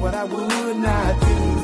what I would not do.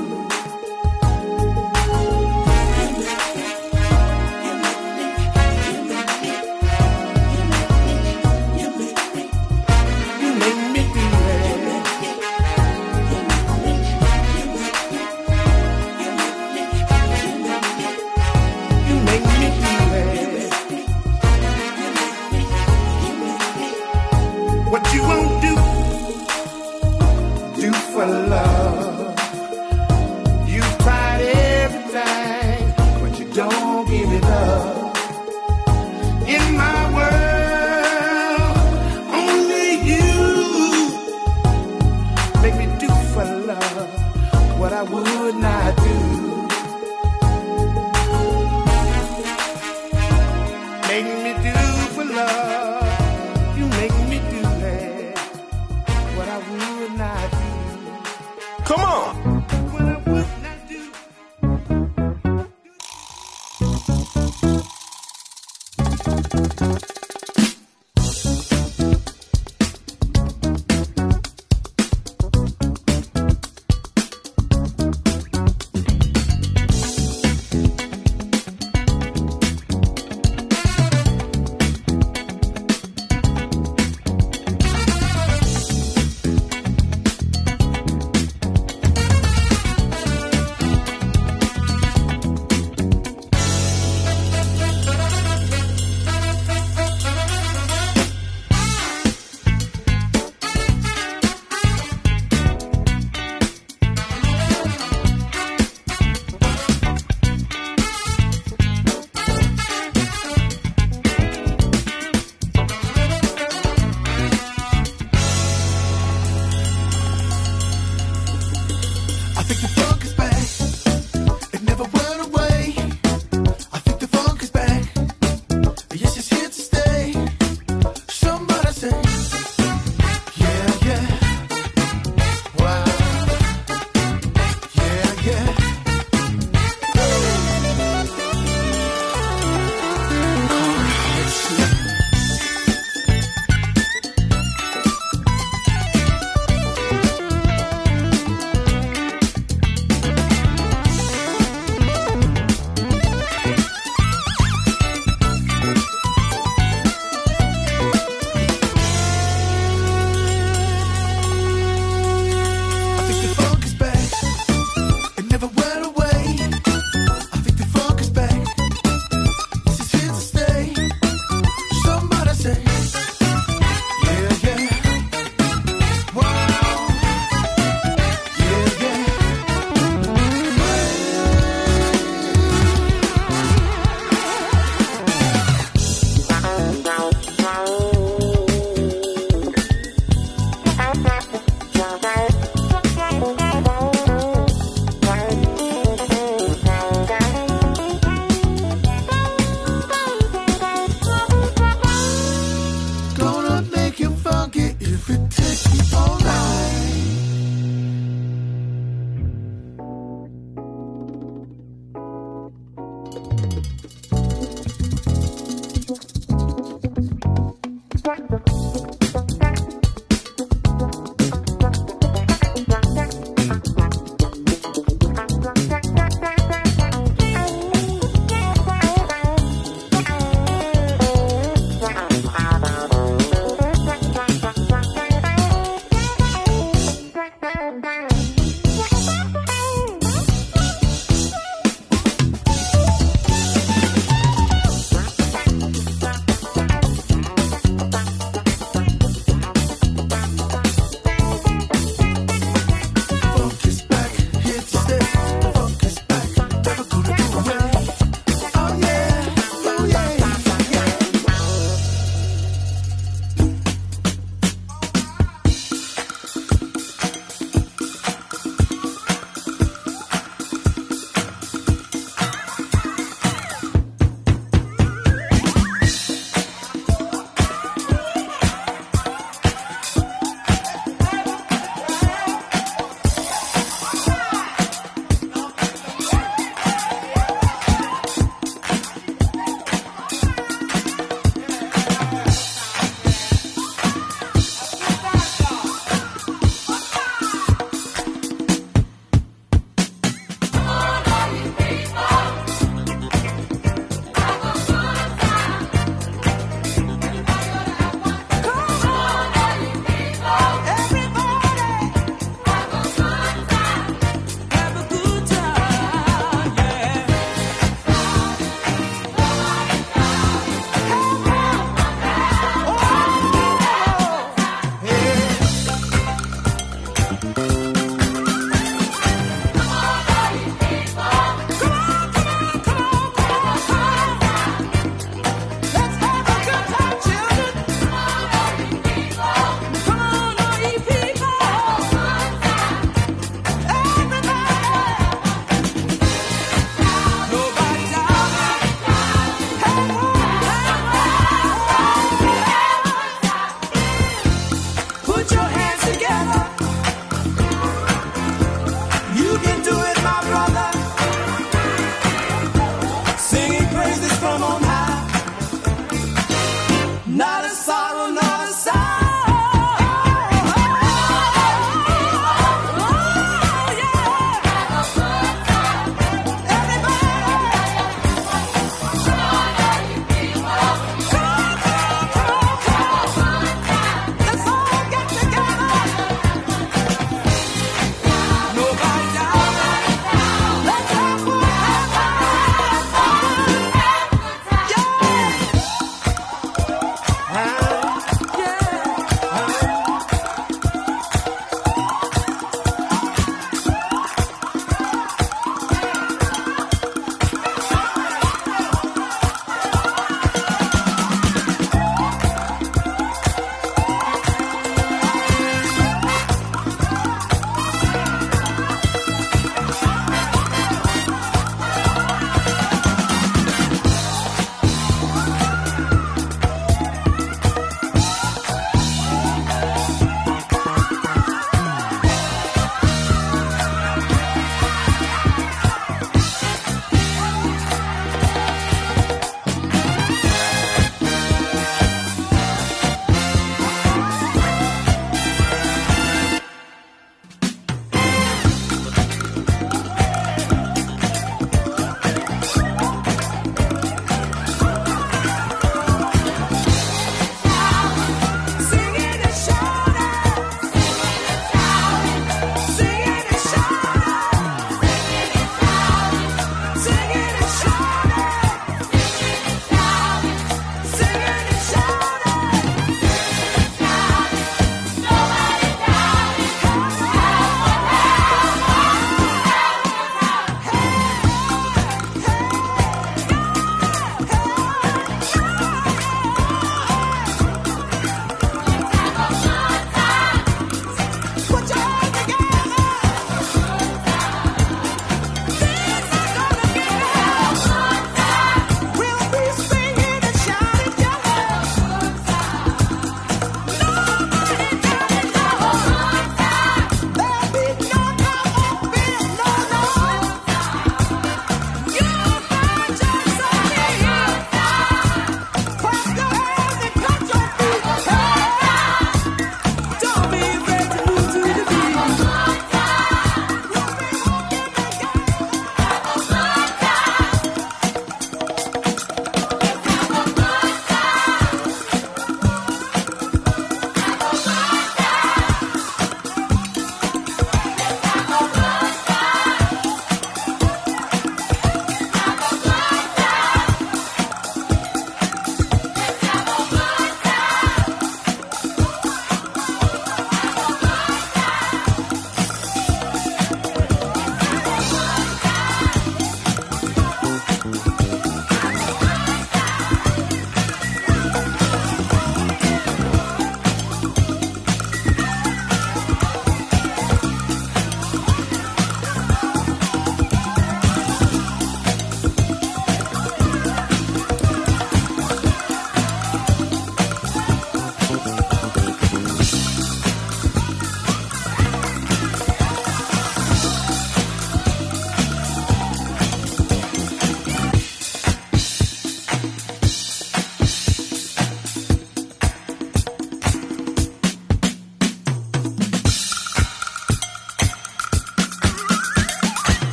Here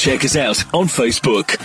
Check us out on Facebook.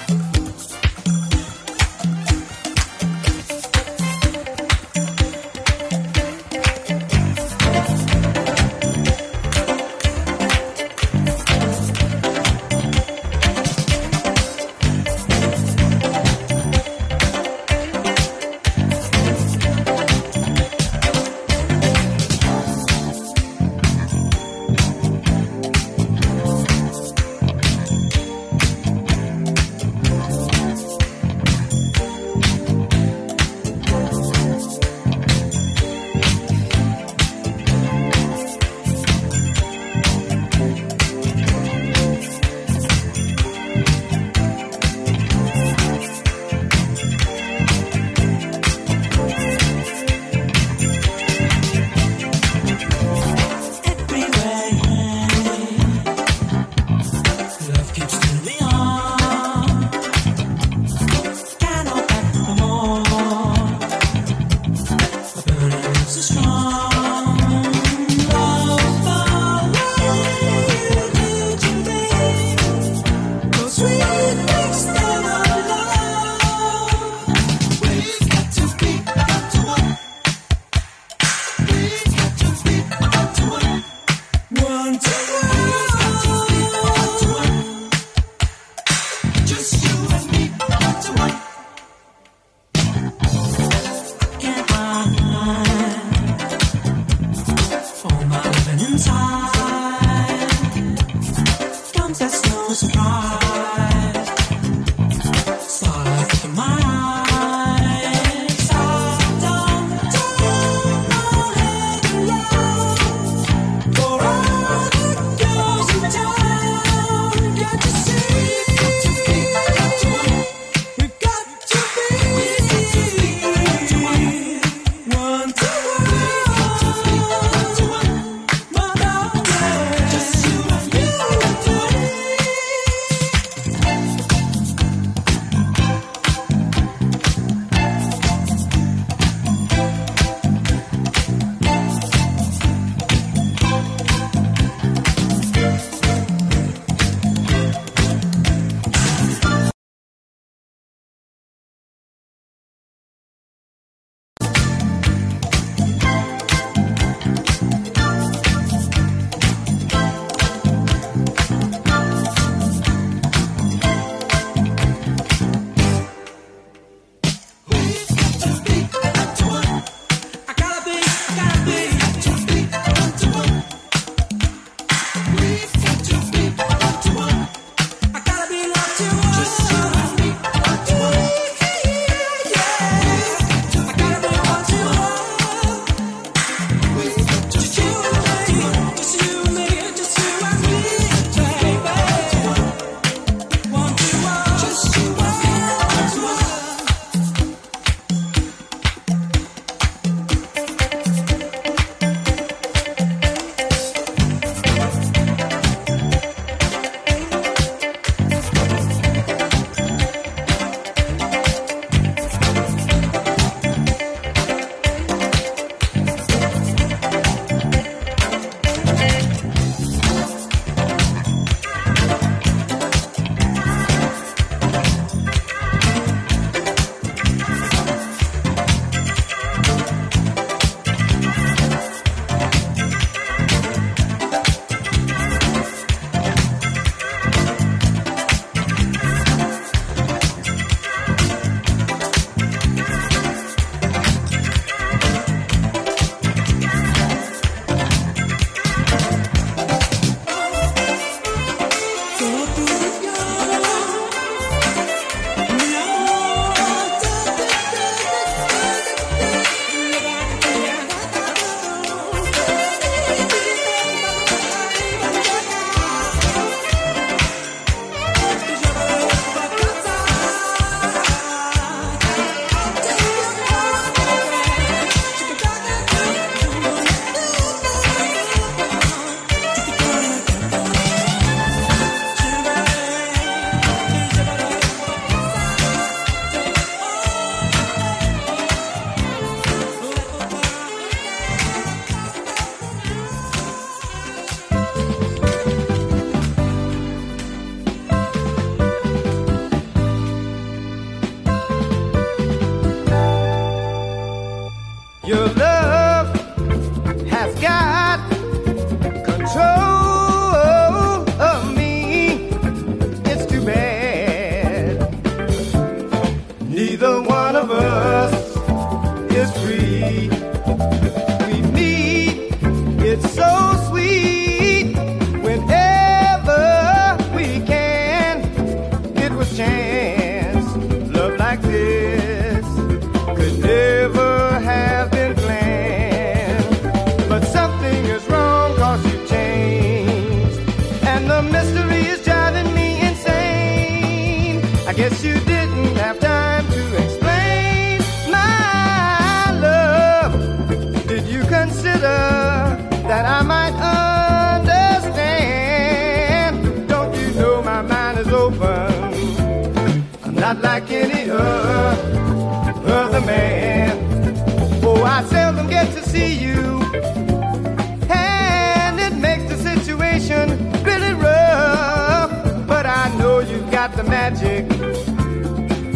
magic.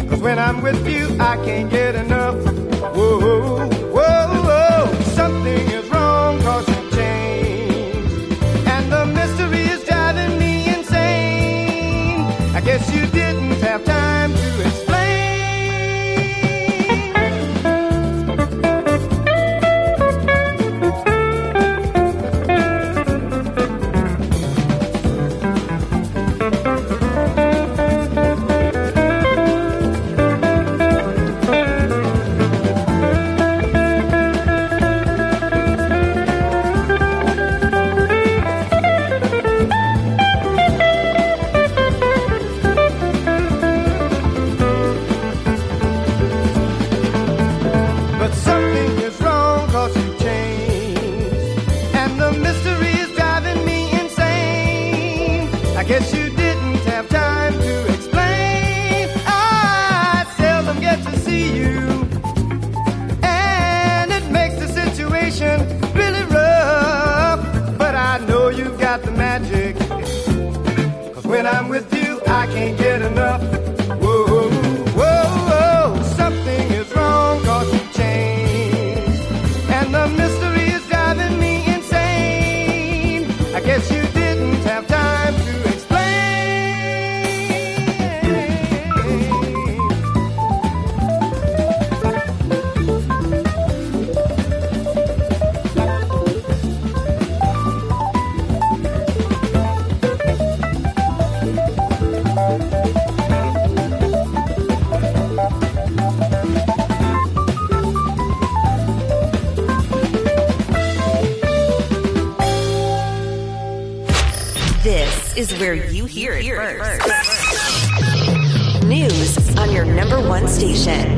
Cause when I'm with you, I can't get enough. Whoa. where you hear it first. News on your number one station.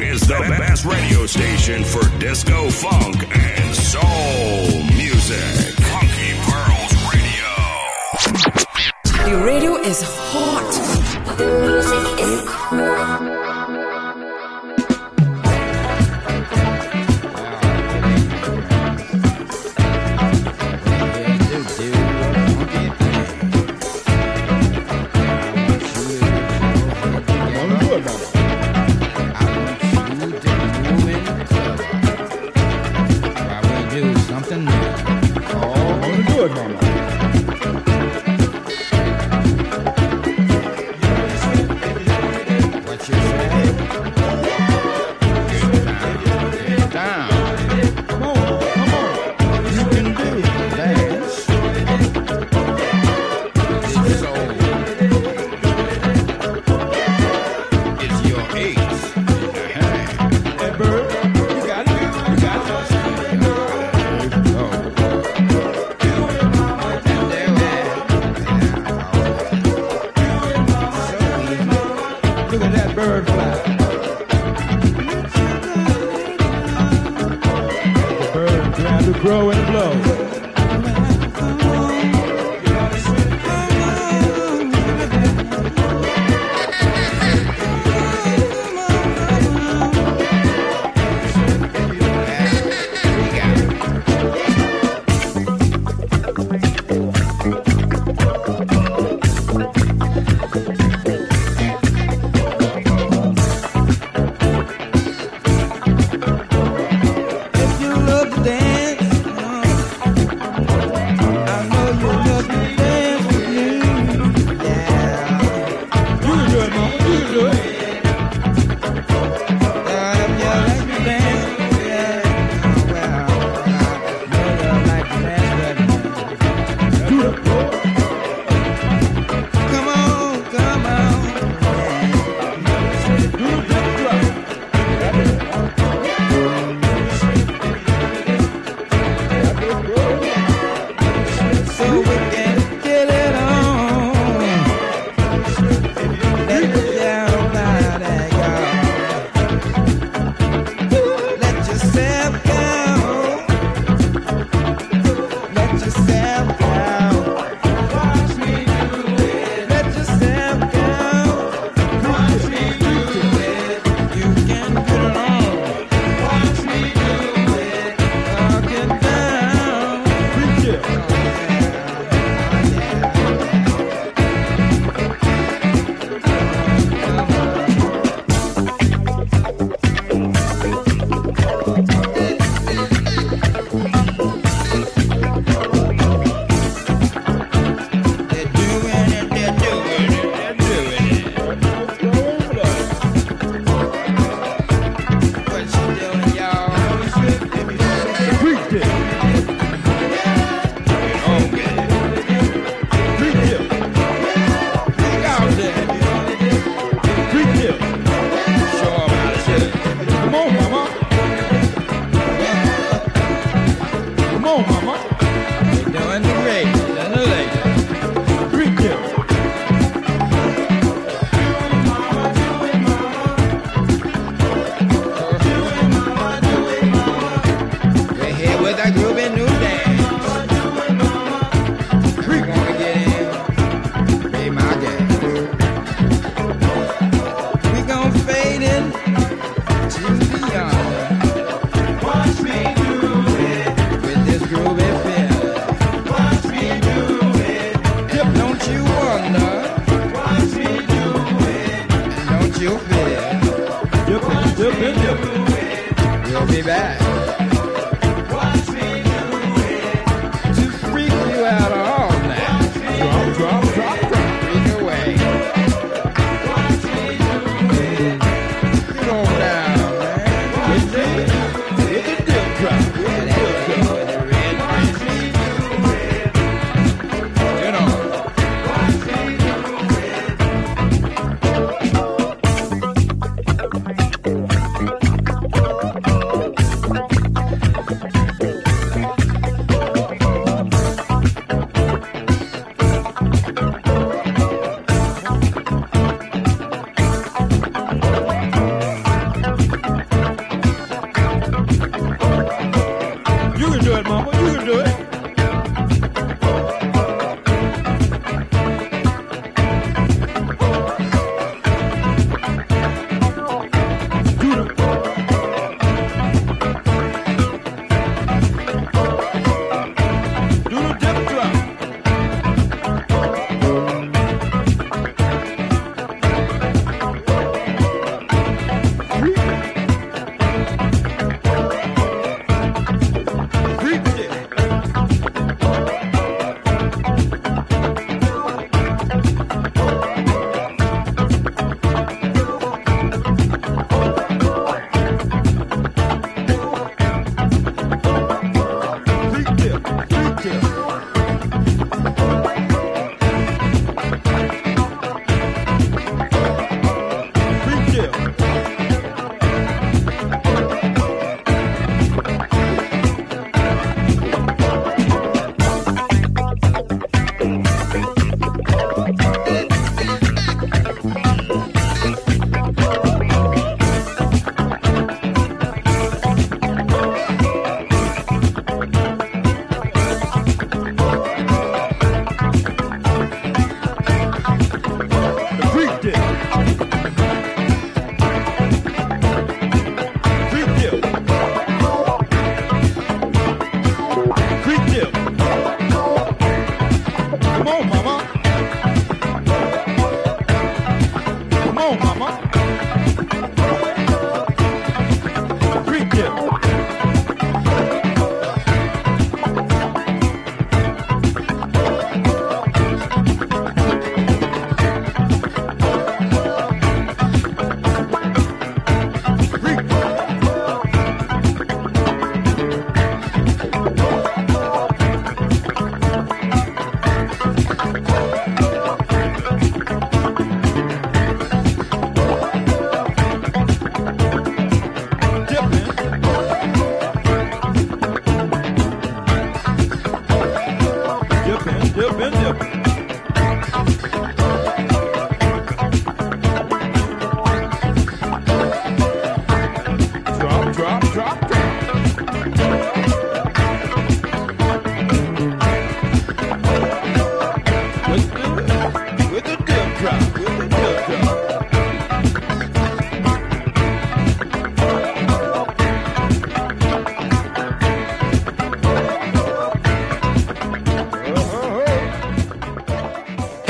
is the best radio station for disco, funk, and soul music. Funky Pearls Radio. The radio is hot.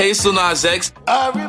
Hey, Sunaz X. I remember, I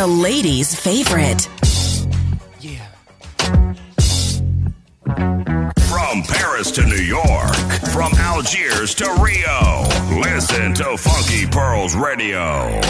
the ladies' favorite. Yeah. From Paris to New York, from Algiers to Rio, listen to Funky Pearls Radio.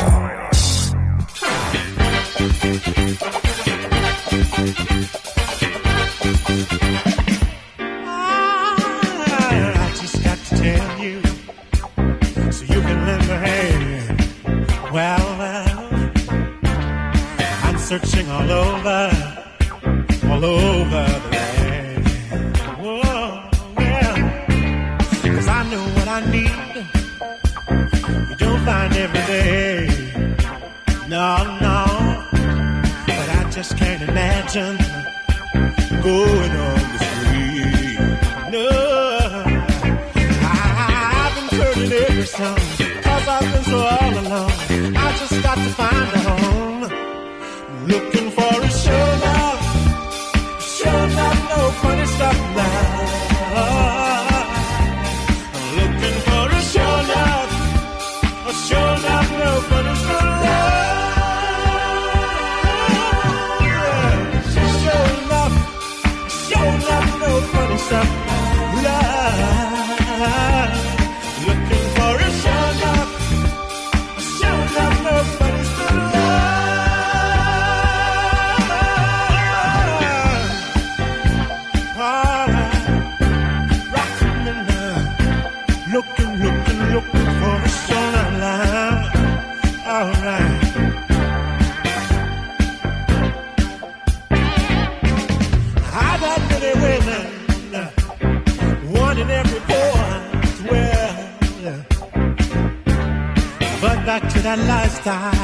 style.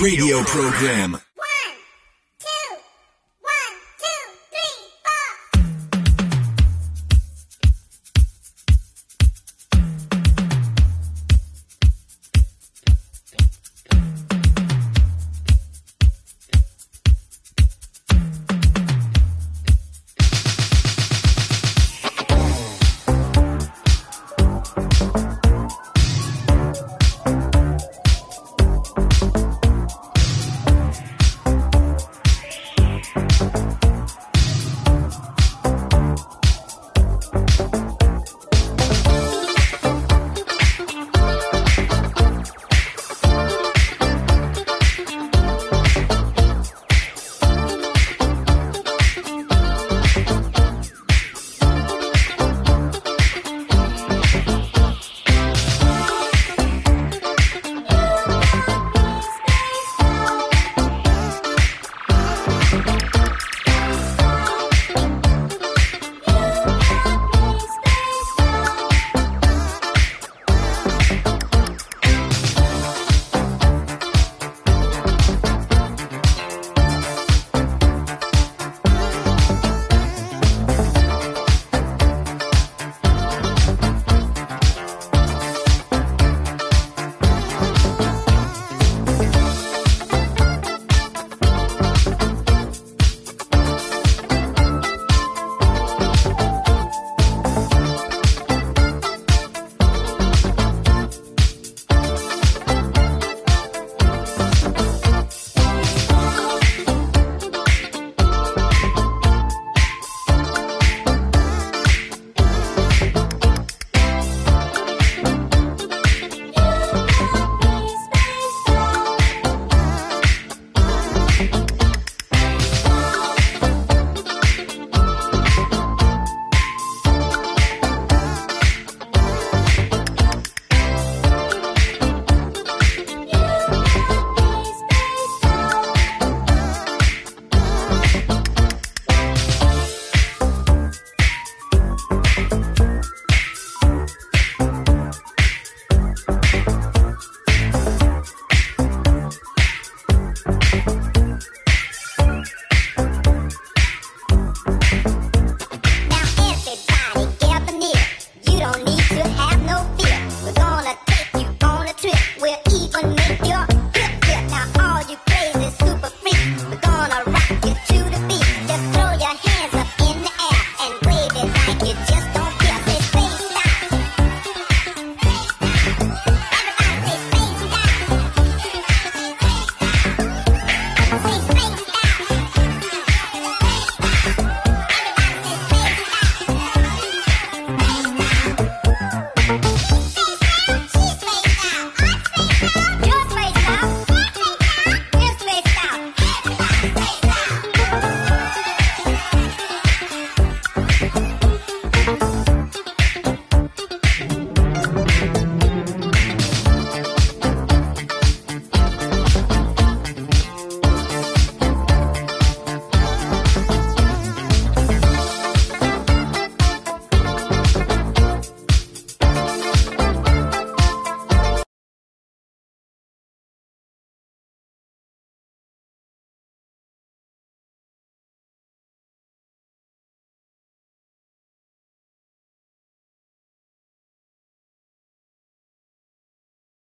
Radio program,